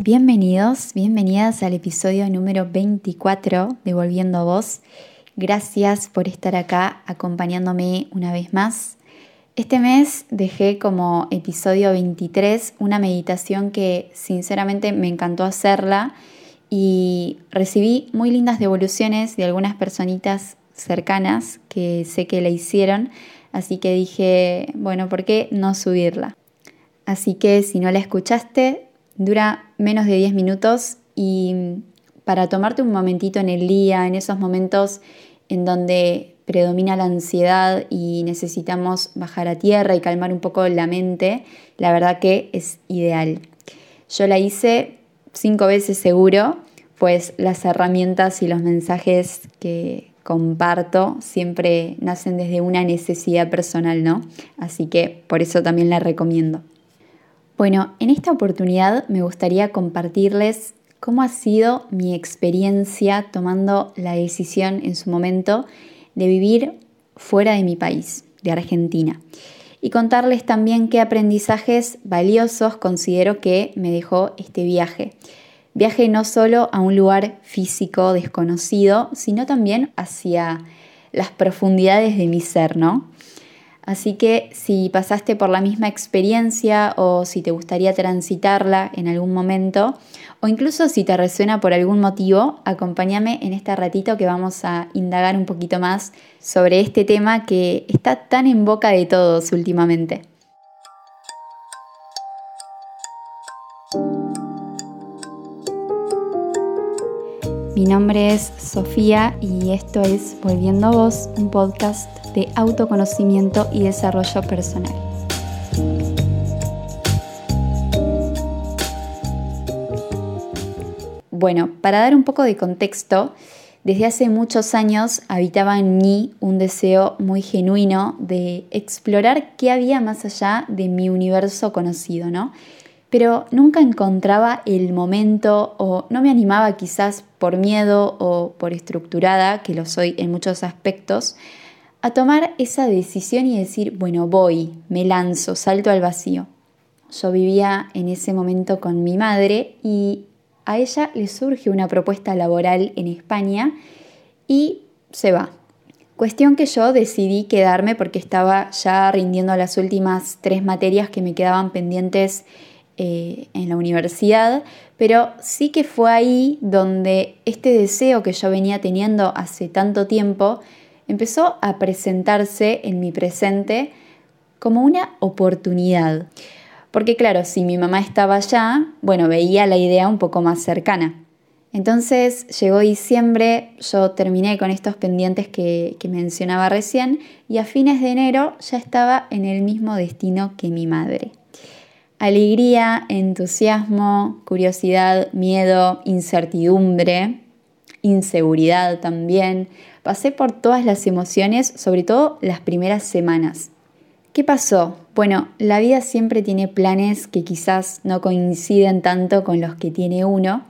Bienvenidos, bienvenidas al episodio número 24 de Volviendo a Vos. Gracias por estar acá acompañándome una vez más. Este mes dejé como episodio 23 una meditación que sinceramente me encantó hacerla y recibí muy lindas devoluciones de algunas personitas cercanas que sé que la hicieron, así que dije, bueno, ¿por qué no subirla? Así que si no la escuchaste, Dura menos de 10 minutos y para tomarte un momentito en el día, en esos momentos en donde predomina la ansiedad y necesitamos bajar a tierra y calmar un poco la mente, la verdad que es ideal. Yo la hice cinco veces seguro, pues las herramientas y los mensajes que comparto siempre nacen desde una necesidad personal, ¿no? Así que por eso también la recomiendo. Bueno, en esta oportunidad me gustaría compartirles cómo ha sido mi experiencia tomando la decisión en su momento de vivir fuera de mi país, de Argentina. Y contarles también qué aprendizajes valiosos considero que me dejó este viaje. Viaje no solo a un lugar físico desconocido, sino también hacia las profundidades de mi ser, ¿no? Así que si pasaste por la misma experiencia o si te gustaría transitarla en algún momento, o incluso si te resuena por algún motivo, acompáñame en este ratito que vamos a indagar un poquito más sobre este tema que está tan en boca de todos últimamente. Mi nombre es Sofía y esto es Volviendo a Vos, un podcast autoconocimiento y desarrollo personal. Bueno, para dar un poco de contexto, desde hace muchos años habitaba en mí un deseo muy genuino de explorar qué había más allá de mi universo conocido, ¿no? pero nunca encontraba el momento o no me animaba quizás por miedo o por estructurada, que lo soy en muchos aspectos, a tomar esa decisión y decir, bueno, voy, me lanzo, salto al vacío. Yo vivía en ese momento con mi madre y a ella le surge una propuesta laboral en España y se va. Cuestión que yo decidí quedarme porque estaba ya rindiendo las últimas tres materias que me quedaban pendientes eh, en la universidad, pero sí que fue ahí donde este deseo que yo venía teniendo hace tanto tiempo empezó a presentarse en mi presente como una oportunidad. Porque claro, si mi mamá estaba allá, bueno, veía la idea un poco más cercana. Entonces llegó diciembre, yo terminé con estos pendientes que, que, mencionaba recién y a fines de enero ya estaba en el mismo destino que mi madre. Alegría, entusiasmo, curiosidad, miedo, incertidumbre, inseguridad también. Pasé por todas las emociones, sobre todo las primeras semanas. ¿Qué pasó? Bueno, la vida siempre tiene planes que quizás no coinciden tanto con los que tiene uno.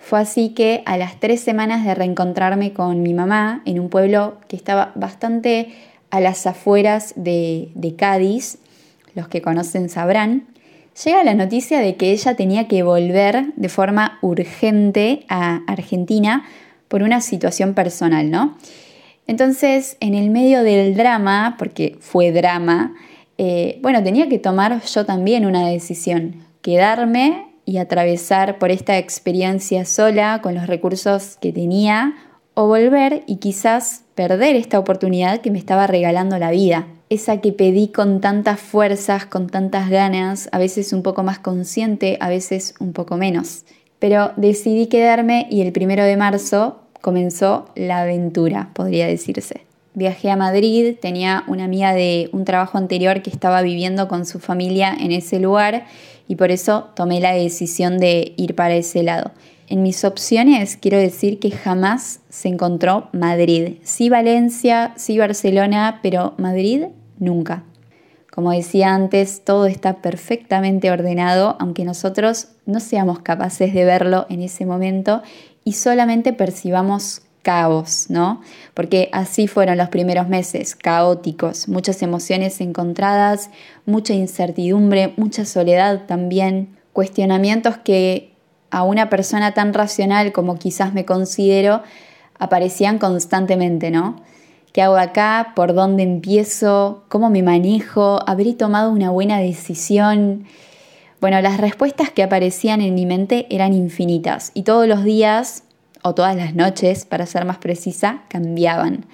Fue así que a las tres semanas de reencontrarme con mi mamá en un pueblo que estaba bastante a las afueras de, de Cádiz, los que conocen sabrán, llega la noticia de que ella tenía que volver de forma urgente a Argentina por una situación personal, ¿no? Entonces, en el medio del drama, porque fue drama, eh, bueno, tenía que tomar yo también una decisión, quedarme y atravesar por esta experiencia sola con los recursos que tenía o volver y quizás perder esta oportunidad que me estaba regalando la vida esa que pedí con tantas fuerzas, con tantas ganas, a veces un poco más consciente, a veces un poco menos. Pero decidí quedarme y el primero de marzo comenzó la aventura, podría decirse. Viajé a Madrid, tenía una amiga de un trabajo anterior que estaba viviendo con su familia en ese lugar y por eso tomé la decisión de ir para ese lado. En mis opciones quiero decir que jamás se encontró Madrid. Sí Valencia, sí Barcelona, pero Madrid nunca. Como decía antes, todo está perfectamente ordenado, aunque nosotros no seamos capaces de verlo en ese momento y solamente percibamos caos, ¿no? Porque así fueron los primeros meses, caóticos, muchas emociones encontradas, mucha incertidumbre, mucha soledad también, cuestionamientos que a una persona tan racional como quizás me considero aparecían constantemente, ¿no? ¿Qué hago acá? ¿Por dónde empiezo? ¿Cómo me manejo? ¿Habré tomado una buena decisión? Bueno, las respuestas que aparecían en mi mente eran infinitas y todos los días, o todas las noches, para ser más precisa, cambiaban.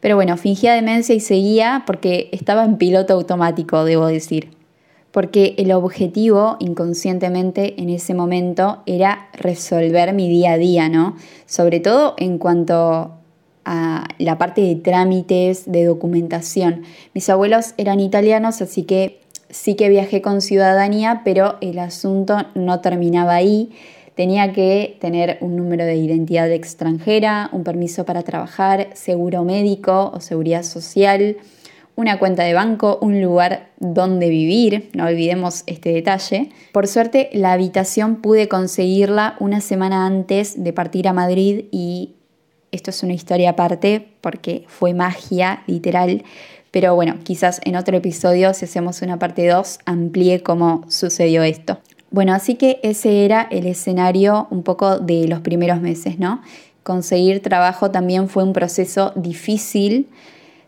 Pero bueno, fingía demencia y seguía porque estaba en piloto automático, debo decir. Porque el objetivo inconscientemente en ese momento era resolver mi día a día, ¿no? Sobre todo en cuanto a la parte de trámites, de documentación. Mis abuelos eran italianos, así que sí que viajé con ciudadanía, pero el asunto no terminaba ahí. Tenía que tener un número de identidad extranjera, un permiso para trabajar, seguro médico o seguridad social, una cuenta de banco, un lugar donde vivir, no olvidemos este detalle. Por suerte, la habitación pude conseguirla una semana antes de partir a Madrid y esto es una historia aparte porque fue magia, literal. Pero bueno, quizás en otro episodio, si hacemos una parte 2, amplíe cómo sucedió esto. Bueno, así que ese era el escenario un poco de los primeros meses, ¿no? Conseguir trabajo también fue un proceso difícil.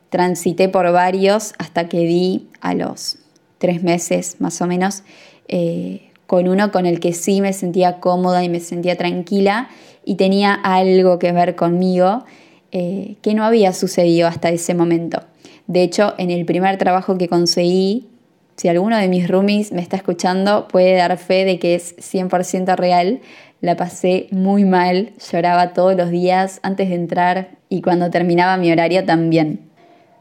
Transité por varios hasta que di a los tres meses más o menos eh, con uno con el que sí me sentía cómoda y me sentía tranquila y tenía algo que ver conmigo eh, que no había sucedido hasta ese momento. De hecho, en el primer trabajo que conseguí, si alguno de mis roomies me está escuchando, puede dar fe de que es 100% real. La pasé muy mal, lloraba todos los días antes de entrar y cuando terminaba mi horario también.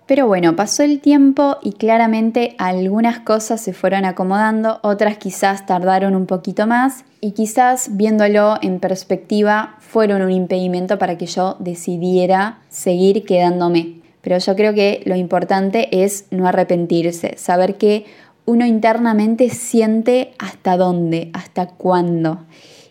Pero bueno, pasó el tiempo y claramente algunas cosas se fueron acomodando, otras quizás tardaron un poquito más y quizás viéndolo en perspectiva fueron un impedimento para que yo decidiera seguir quedándome. Pero yo creo que lo importante es no arrepentirse, saber que uno internamente siente hasta dónde, hasta cuándo.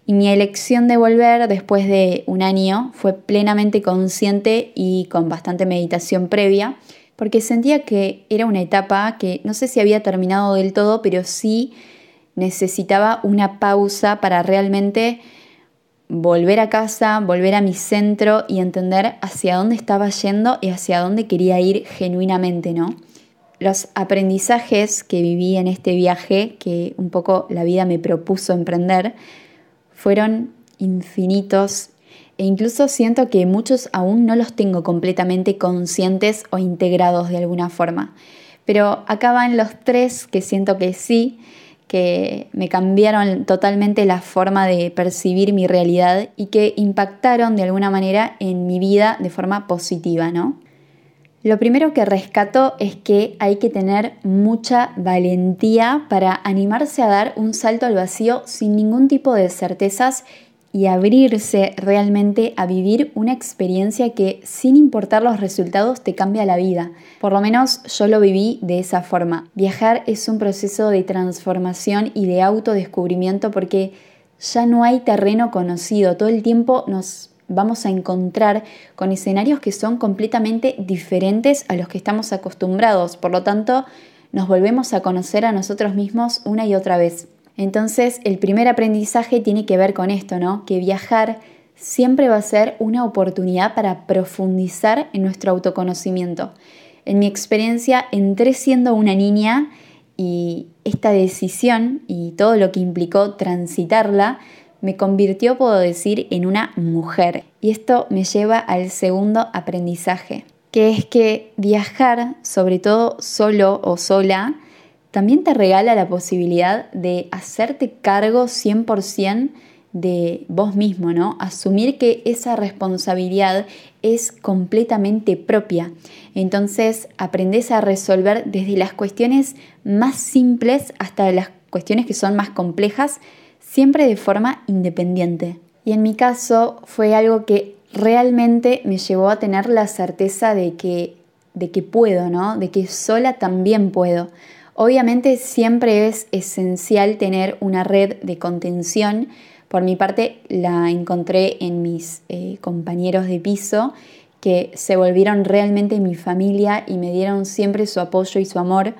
Y mi elección de volver después de un año fue plenamente consciente y con bastante meditación previa porque sentía que era una etapa que no sé si había terminado del todo, pero sí necesitaba una pausa para realmente volver a casa, volver a mi centro y entender hacia dónde estaba yendo y hacia dónde quería ir genuinamente, ¿no? Los aprendizajes que viví en este viaje, que un poco la vida me propuso emprender, fueron infinitos e incluso siento que muchos aún no los tengo completamente conscientes o integrados de alguna forma. Pero acá van los tres que siento que sí, que me cambiaron totalmente la forma de percibir mi realidad y que impactaron de alguna manera en mi vida de forma positiva, ¿no? Lo primero que rescato es que hay que tener mucha valentía para animarse a dar un salto al vacío sin ningún tipo de certezas y abrirse realmente a vivir una experiencia que sin importar los resultados te cambia la vida. Por lo menos yo lo viví de esa forma. Viajar es un proceso de transformación y de autodescubrimiento porque ya no hay terreno conocido. Todo el tiempo nos vamos a encontrar con escenarios que son completamente diferentes a los que estamos acostumbrados. Por lo tanto, nos volvemos a conocer a nosotros mismos una y otra vez. Entonces, el primer aprendizaje tiene que ver con esto, ¿no? Que viajar siempre va a ser una oportunidad para profundizar en nuestro autoconocimiento. En mi experiencia, entré siendo una niña y esta decisión y todo lo que implicó transitarla me convirtió, puedo decir, en una mujer. Y esto me lleva al segundo aprendizaje, que es que viajar, sobre todo solo o sola, también te regala la posibilidad de hacerte cargo 100% de vos mismo, ¿no? Asumir que esa responsabilidad es completamente propia. Entonces aprendes a resolver desde las cuestiones más simples hasta las cuestiones que son más complejas, siempre de forma independiente. Y en mi caso fue algo que realmente me llevó a tener la certeza de que, de que puedo, ¿no? De que sola también puedo Obviamente siempre es esencial tener una red de contención. Por mi parte la encontré en mis eh, compañeros de piso que se volvieron realmente mi familia y me dieron siempre su apoyo y su amor.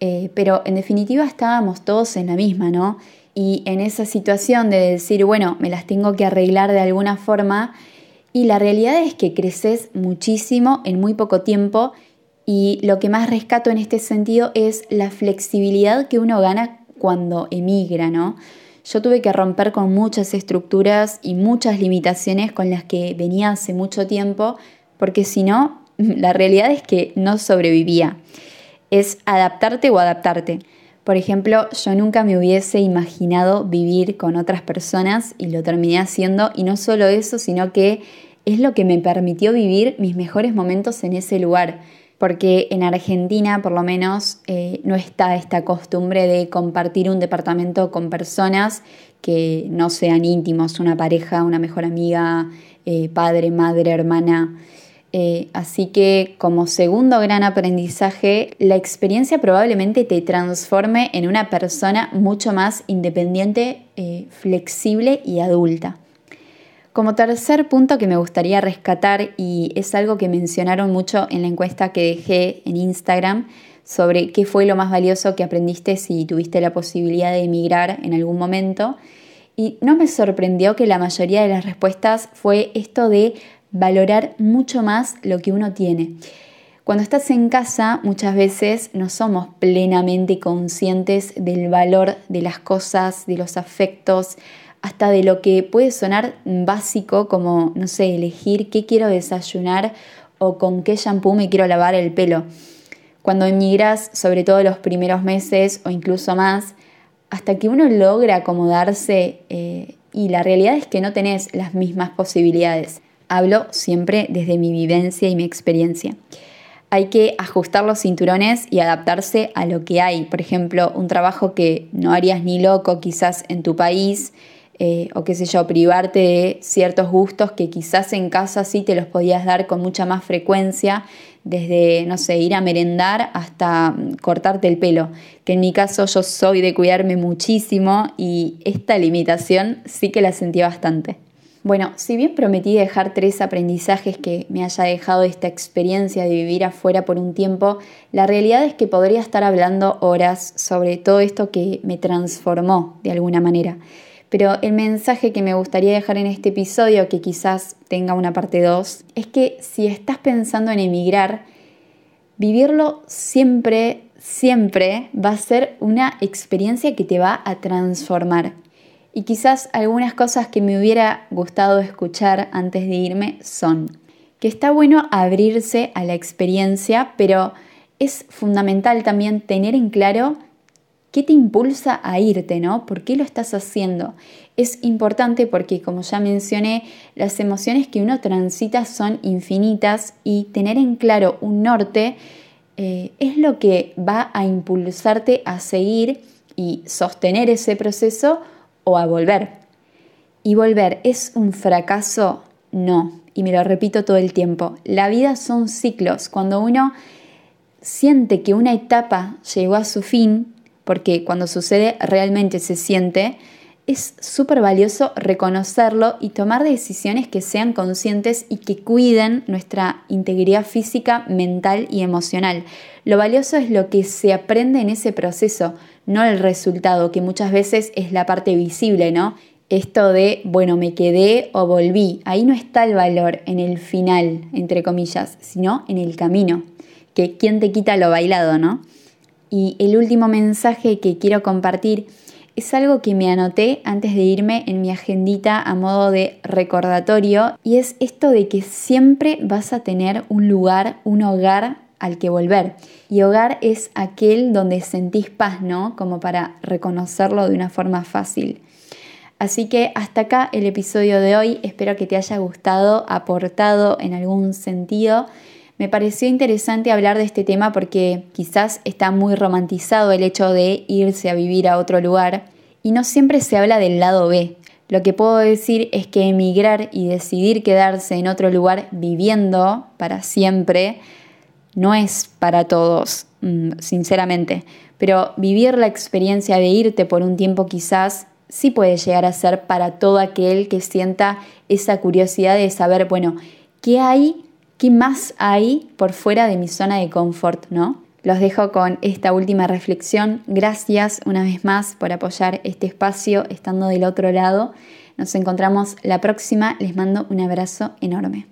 Eh, pero en definitiva estábamos todos en la misma, ¿no? Y en esa situación de decir, bueno, me las tengo que arreglar de alguna forma, y la realidad es que creces muchísimo en muy poco tiempo y lo que más rescato en este sentido es la flexibilidad que uno gana cuando emigra, ¿no? Yo tuve que romper con muchas estructuras y muchas limitaciones con las que venía hace mucho tiempo, porque si no, la realidad es que no sobrevivía. Es adaptarte o adaptarte. Por ejemplo, yo nunca me hubiese imaginado vivir con otras personas y lo terminé haciendo y no solo eso, sino que es lo que me permitió vivir mis mejores momentos en ese lugar, porque en Argentina por lo menos eh, no está esta costumbre de compartir un departamento con personas que no sean íntimos, una pareja, una mejor amiga, eh, padre, madre, hermana. Eh, así que como segundo gran aprendizaje, la experiencia probablemente te transforme en una persona mucho más independiente, flexible y adulta. Como tercer punto que me gustaría rescatar, y es algo que mencionaron mucho en la encuesta que dejé en Instagram, sobre qué fue lo más valioso que aprendiste si tuviste la posibilidad de emigrar en algún momento. Y no me sorprendió que la mayoría de las respuestas fue esto de valorar mucho más lo que uno tiene. Cuando estás en casa muchas veces no somos plenamente conscientes del valor de las cosas, de los afectos, hasta de lo que puede sonar básico como, no sé, elegir qué quiero desayunar o con qué shampoo me quiero lavar el pelo. Cuando emigras, sobre todo los primeros meses o incluso más, hasta que uno logra acomodarse eh, y la realidad es que no tenés las mismas posibilidades. Hablo siempre desde mi vivencia y mi experiencia. Hay que ajustar los cinturones y adaptarse a lo que hay. Por ejemplo, un trabajo que no harías ni loco quizás en tu país, eh, o qué sé yo, privarte de ciertos gustos que quizás en casa sí te los podías dar con mucha más frecuencia, desde, no sé, ir a merendar hasta cortarte el pelo, que en mi caso yo soy de cuidarme muchísimo y esta limitación sí que la sentí bastante. Bueno, si bien prometí dejar tres aprendizajes que me haya dejado esta experiencia de vivir afuera por un tiempo, la realidad es que podría estar hablando horas sobre todo esto que me transformó de alguna manera. Pero el mensaje que me gustaría dejar en este episodio, que quizás tenga una parte 2, es que si estás pensando en emigrar, vivirlo siempre, siempre va a ser una experiencia que te va a transformar. Y quizás algunas cosas que me hubiera gustado escuchar antes de irme son que está bueno abrirse a la experiencia, pero es fundamental también tener en claro qué te impulsa a irte, ¿no? ¿Por qué lo estás haciendo? Es importante porque, como ya mencioné, las emociones que uno transita son infinitas y tener en claro un norte eh, es lo que va a impulsarte a seguir y sostener ese proceso o a volver. Y volver es un fracaso, no. Y me lo repito todo el tiempo. La vida son ciclos. Cuando uno siente que una etapa llegó a su fin, porque cuando sucede realmente se siente, es súper valioso reconocerlo y tomar decisiones que sean conscientes y que cuiden nuestra integridad física, mental y emocional. Lo valioso es lo que se aprende en ese proceso, no el resultado, que muchas veces es la parte visible, ¿no? Esto de, bueno, me quedé o volví. Ahí no está el valor en el final, entre comillas, sino en el camino. Que quién te quita lo bailado, ¿no? Y el último mensaje que quiero compartir es algo que me anoté antes de irme en mi agendita a modo de recordatorio y es esto de que siempre vas a tener un lugar, un hogar al que volver. Y hogar es aquel donde sentís paz, ¿no? Como para reconocerlo de una forma fácil. Así que hasta acá el episodio de hoy. Espero que te haya gustado, aportado en algún sentido. Me pareció interesante hablar de este tema porque quizás está muy romantizado el hecho de irse a vivir a otro lugar y no siempre se habla del lado B. Lo que puedo decir es que emigrar y decidir quedarse en otro lugar viviendo para siempre no es para todos, mm, sinceramente, pero vivir la experiencia de irte por un tiempo quizás sí puede llegar a ser para todo aquel que sienta esa curiosidad de saber, bueno, ¿qué hay? ¿Qué más hay por fuera de mi zona de confort, no? Los dejo con esta última reflexión. Gracias una vez más por apoyar este espacio estando del otro lado. Nos encontramos la próxima. Les mando un abrazo enorme.